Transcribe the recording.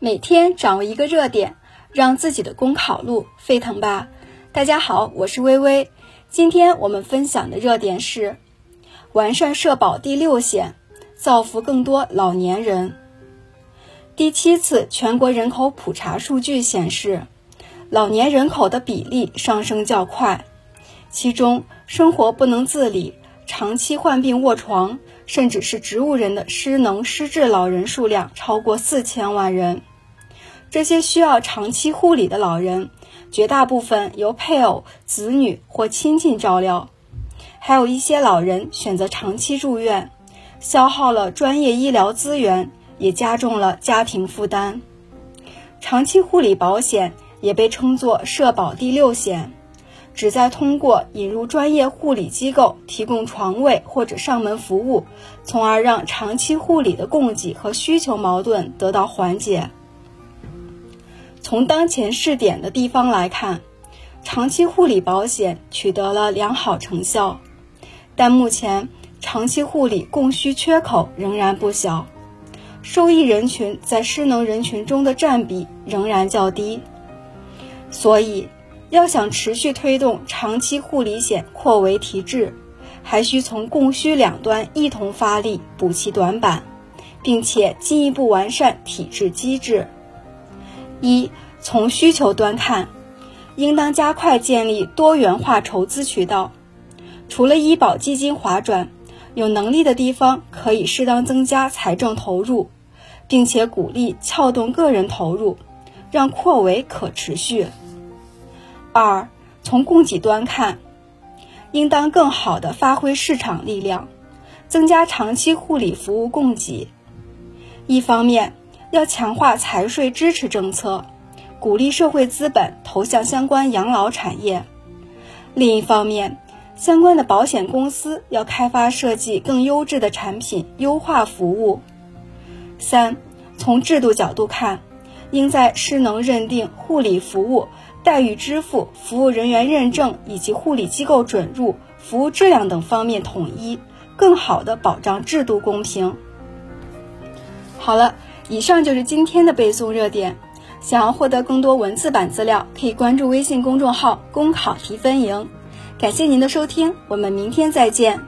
每天掌握一个热点，让自己的公考路沸腾吧！大家好，我是微微。今天我们分享的热点是完善社保第六险，造福更多老年人。第七次全国人口普查数据显示，老年人口的比例上升较快，其中生活不能自理、长期患病卧床，甚至是植物人的失能失智老人数量超过四千万人。这些需要长期护理的老人，绝大部分由配偶、子女或亲戚照料，还有一些老人选择长期住院，消耗了专业医疗资源，也加重了家庭负担。长期护理保险也被称作社保第六险，旨在通过引入专业护理机构提供床位或者上门服务，从而让长期护理的供给和需求矛盾得到缓解。从当前试点的地方来看，长期护理保险取得了良好成效，但目前长期护理供需缺口仍然不小，受益人群在失能人群中的占比仍然较低。所以，要想持续推动长期护理险扩围提质，还需从供需两端一同发力补齐短板，并且进一步完善体制机制。一从需求端看，应当加快建立多元化筹资渠道。除了医保基金划转，有能力的地方可以适当增加财政投入，并且鼓励撬动个人投入，让扩围可持续。二从供给端看，应当更好地发挥市场力量，增加长期护理服务供给。一方面，要强化财税支持政策，鼓励社会资本投向相关养老产业；另一方面，相关的保险公司要开发设计更优质的产品，优化服务。三，从制度角度看，应在失能认定、护理服务待遇支付、服务人员认证以及护理机构准入、服务质量等方面统一，更好的保障制度公平。好了。以上就是今天的背诵热点。想要获得更多文字版资料，可以关注微信公众号“公考提分营”。感谢您的收听，我们明天再见。